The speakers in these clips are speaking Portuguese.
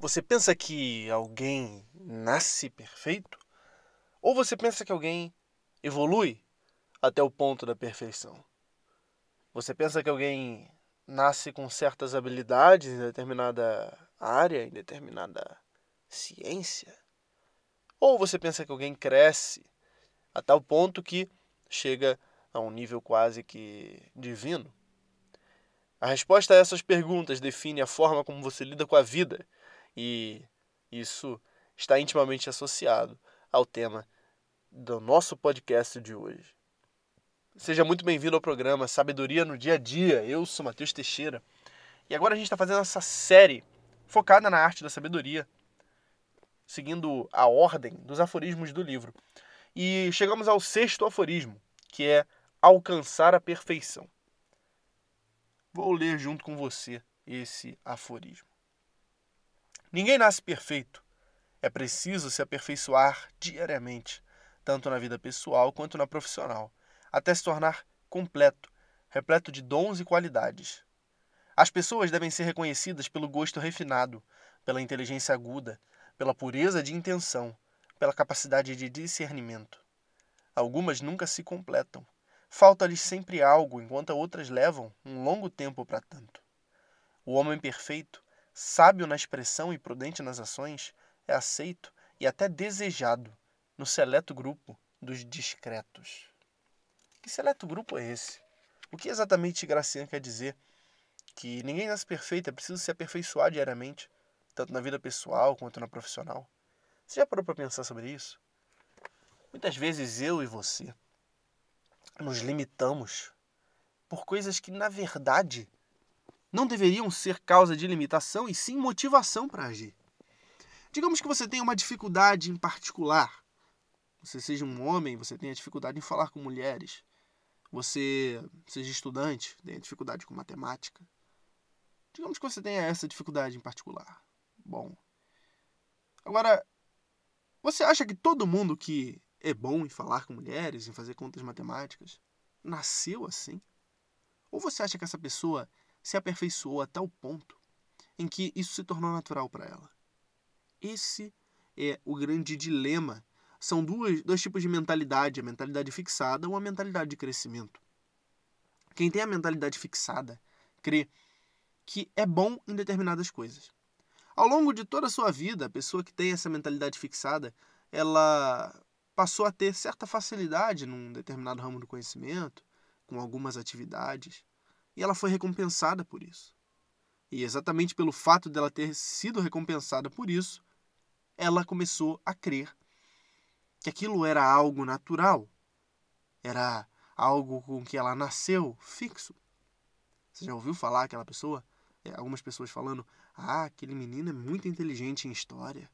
Você pensa que alguém nasce perfeito? Ou você pensa que alguém evolui até o ponto da perfeição? Você pensa que alguém nasce com certas habilidades em determinada área, em determinada ciência? Ou você pensa que alguém cresce a tal ponto que chega a um nível quase que divino? A resposta a essas perguntas define a forma como você lida com a vida e isso está intimamente associado ao tema do nosso podcast de hoje. Seja muito bem-vindo ao programa Sabedoria no Dia a Dia. Eu sou Matheus Teixeira e agora a gente está fazendo essa série focada na arte da sabedoria, seguindo a ordem dos aforismos do livro. E chegamos ao sexto aforismo, que é alcançar a perfeição. Vou ler junto com você esse aforismo. Ninguém nasce perfeito. É preciso se aperfeiçoar diariamente, tanto na vida pessoal quanto na profissional, até se tornar completo, repleto de dons e qualidades. As pessoas devem ser reconhecidas pelo gosto refinado, pela inteligência aguda, pela pureza de intenção, pela capacidade de discernimento. Algumas nunca se completam. Falta-lhes sempre algo, enquanto outras levam um longo tempo para tanto. O homem perfeito sábio na expressão e prudente nas ações, é aceito e até desejado no seleto grupo dos discretos. Que seleto grupo é esse? O que exatamente Gracian quer dizer? Que ninguém nasce perfeito, é preciso se aperfeiçoar diariamente, tanto na vida pessoal quanto na profissional. Você já parou para pensar sobre isso? Muitas vezes eu e você nos limitamos por coisas que, na verdade, não deveriam ser causa de limitação e sim motivação para agir. Digamos que você tenha uma dificuldade em particular. Você seja um homem, você tenha dificuldade em falar com mulheres. Você seja estudante, tenha dificuldade com matemática. Digamos que você tenha essa dificuldade em particular. Bom. Agora, você acha que todo mundo que é bom em falar com mulheres, em fazer contas matemáticas, nasceu assim? Ou você acha que essa pessoa se aperfeiçoou a tal ponto em que isso se tornou natural para ela. Esse é o grande dilema. São duas, dois tipos de mentalidade: a mentalidade fixada ou a mentalidade de crescimento. Quem tem a mentalidade fixada crê que é bom em determinadas coisas. Ao longo de toda a sua vida, a pessoa que tem essa mentalidade fixada, ela passou a ter certa facilidade num determinado ramo do conhecimento, com algumas atividades. E ela foi recompensada por isso. E exatamente pelo fato dela ter sido recompensada por isso, ela começou a crer que aquilo era algo natural, era algo com que ela nasceu fixo. Você já ouviu falar aquela pessoa? É, algumas pessoas falando: ah, aquele menino é muito inteligente em história.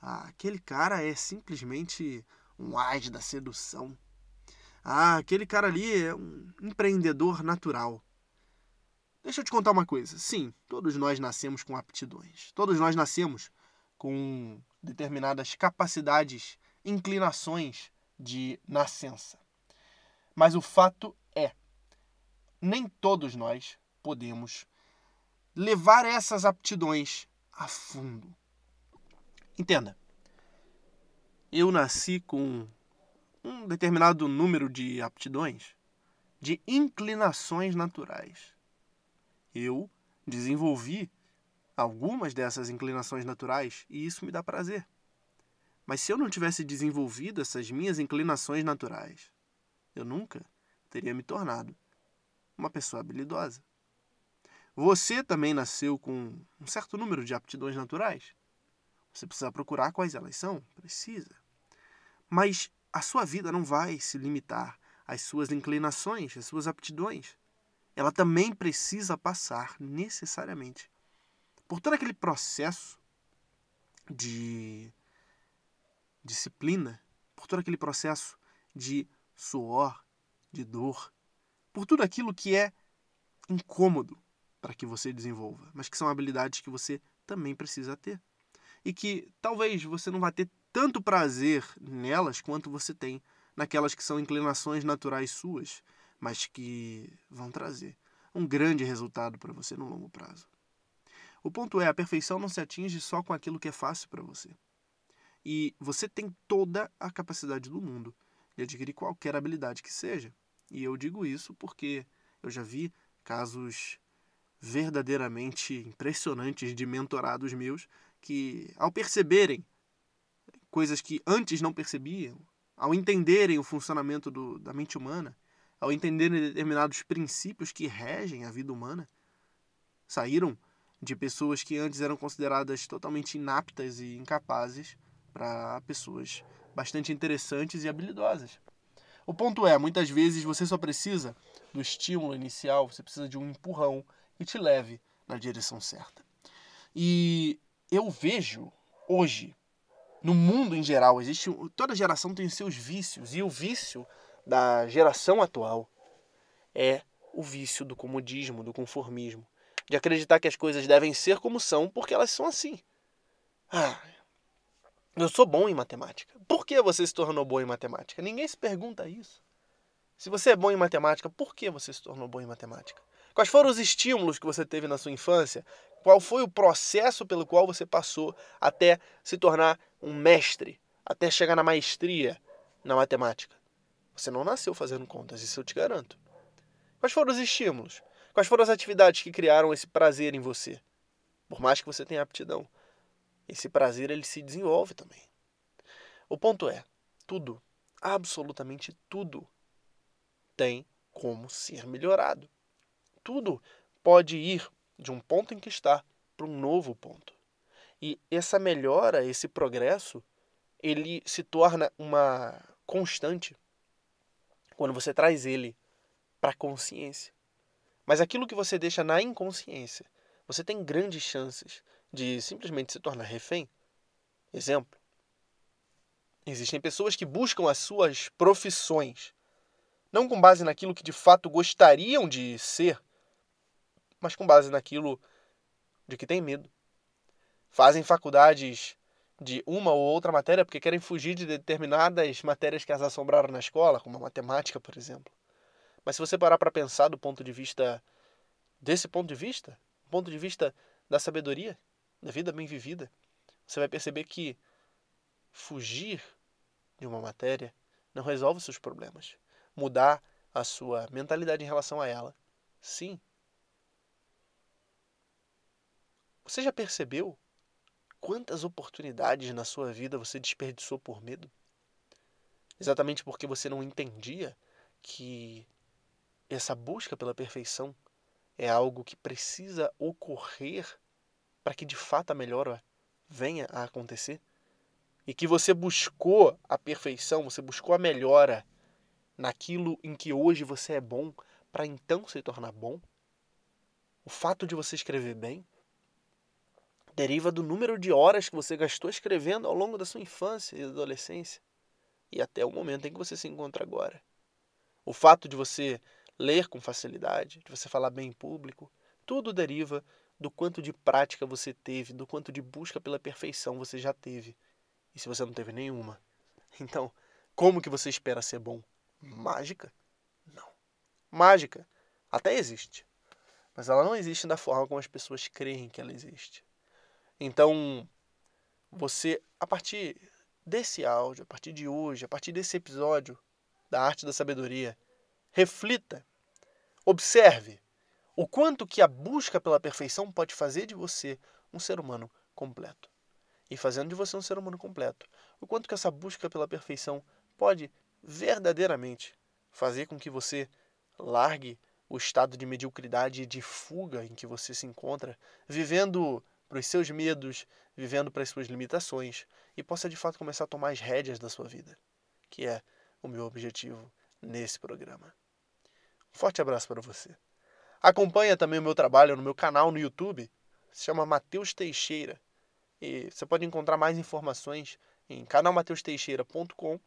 Ah, aquele cara é simplesmente um ás da sedução. Ah, aquele cara ali é um empreendedor natural. Deixa eu te contar uma coisa. Sim, todos nós nascemos com aptidões. Todos nós nascemos com determinadas capacidades, inclinações de nascença. Mas o fato é, nem todos nós podemos levar essas aptidões a fundo. Entenda. Eu nasci com um determinado número de aptidões, de inclinações naturais eu desenvolvi algumas dessas inclinações naturais e isso me dá prazer. Mas se eu não tivesse desenvolvido essas minhas inclinações naturais, eu nunca teria me tornado uma pessoa habilidosa. Você também nasceu com um certo número de aptidões naturais. Você precisa procurar quais elas são? Precisa. Mas a sua vida não vai se limitar às suas inclinações, às suas aptidões ela também precisa passar necessariamente por todo aquele processo de disciplina, por todo aquele processo de suor, de dor, por tudo aquilo que é incômodo para que você desenvolva, mas que são habilidades que você também precisa ter. E que talvez você não vá ter tanto prazer nelas quanto você tem naquelas que são inclinações naturais suas, mas que vão trazer um grande resultado para você no longo prazo. O ponto é, a perfeição não se atinge só com aquilo que é fácil para você. E você tem toda a capacidade do mundo de adquirir qualquer habilidade que seja. E eu digo isso porque eu já vi casos verdadeiramente impressionantes de mentorados meus que, ao perceberem coisas que antes não percebiam, ao entenderem o funcionamento do, da mente humana, ao entenderem determinados princípios que regem a vida humana, saíram de pessoas que antes eram consideradas totalmente inaptas e incapazes para pessoas bastante interessantes e habilidosas. O ponto é, muitas vezes você só precisa do estímulo inicial, você precisa de um empurrão que te leve na direção certa. E eu vejo hoje, no mundo em geral, existe toda geração tem seus vícios e o vício da geração atual é o vício do comodismo, do conformismo, de acreditar que as coisas devem ser como são porque elas são assim. Ah, eu sou bom em matemática. Por que você se tornou bom em matemática? Ninguém se pergunta isso. Se você é bom em matemática, por que você se tornou bom em matemática? Quais foram os estímulos que você teve na sua infância? Qual foi o processo pelo qual você passou até se tornar um mestre, até chegar na maestria na matemática? Você não nasceu fazendo contas, isso eu te garanto. Quais foram os estímulos? Quais foram as atividades que criaram esse prazer em você? Por mais que você tenha aptidão esse prazer ele se desenvolve também. O ponto é, tudo, absolutamente tudo, tem como ser melhorado. Tudo pode ir de um ponto em que está para um novo ponto. E essa melhora, esse progresso, ele se torna uma constante quando você traz ele para a consciência. Mas aquilo que você deixa na inconsciência, você tem grandes chances de simplesmente se tornar refém. Exemplo: existem pessoas que buscam as suas profissões não com base naquilo que de fato gostariam de ser, mas com base naquilo de que têm medo. Fazem faculdades de uma ou outra matéria porque querem fugir de determinadas matérias que as assombraram na escola, como a matemática, por exemplo. Mas se você parar para pensar do ponto de vista desse ponto de vista, ponto de vista da sabedoria, da vida bem vivida, você vai perceber que fugir de uma matéria não resolve os seus problemas. Mudar a sua mentalidade em relação a ela, sim. Você já percebeu quantas oportunidades na sua vida você desperdiçou por medo? Exatamente porque você não entendia que essa busca pela perfeição é algo que precisa ocorrer para que de fato a melhora venha a acontecer? E que você buscou a perfeição, você buscou a melhora naquilo em que hoje você é bom, para então se tornar bom? O fato de você escrever bem deriva do número de horas que você gastou escrevendo ao longo da sua infância e adolescência e até o momento em que você se encontra agora. O fato de você ler com facilidade, de você falar bem em público, tudo deriva do quanto de prática você teve, do quanto de busca pela perfeição você já teve. E se você não teve nenhuma, então, como que você espera ser bom? Mágica? Não. Mágica até existe, mas ela não existe da forma como as pessoas creem que ela existe. Então, você, a partir desse áudio, a partir de hoje, a partir desse episódio da Arte da Sabedoria, reflita, observe o quanto que a busca pela perfeição pode fazer de você um ser humano completo. E fazendo de você um ser humano completo, o quanto que essa busca pela perfeição pode verdadeiramente fazer com que você largue o estado de mediocridade e de fuga em que você se encontra, vivendo para os seus medos, vivendo para as suas limitações e possa de fato começar a tomar as rédeas da sua vida, que é o meu objetivo nesse programa. Um forte abraço para você. Acompanha também o meu trabalho no meu canal no YouTube, se chama Mateus Teixeira. E você pode encontrar mais informações em canalmateusteixeira.com.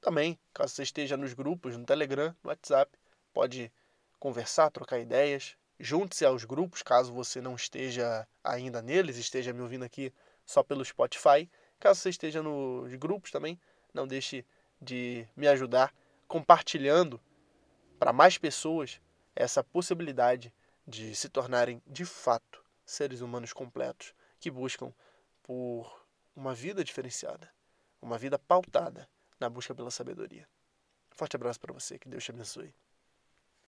Também, caso você esteja nos grupos, no Telegram, no WhatsApp, pode conversar, trocar ideias. Junte-se aos grupos, caso você não esteja ainda neles, esteja me ouvindo aqui só pelo Spotify. Caso você esteja nos grupos também, não deixe de me ajudar compartilhando para mais pessoas essa possibilidade de se tornarem de fato seres humanos completos que buscam por uma vida diferenciada, uma vida pautada na busca pela sabedoria. Forte abraço para você, que Deus te abençoe.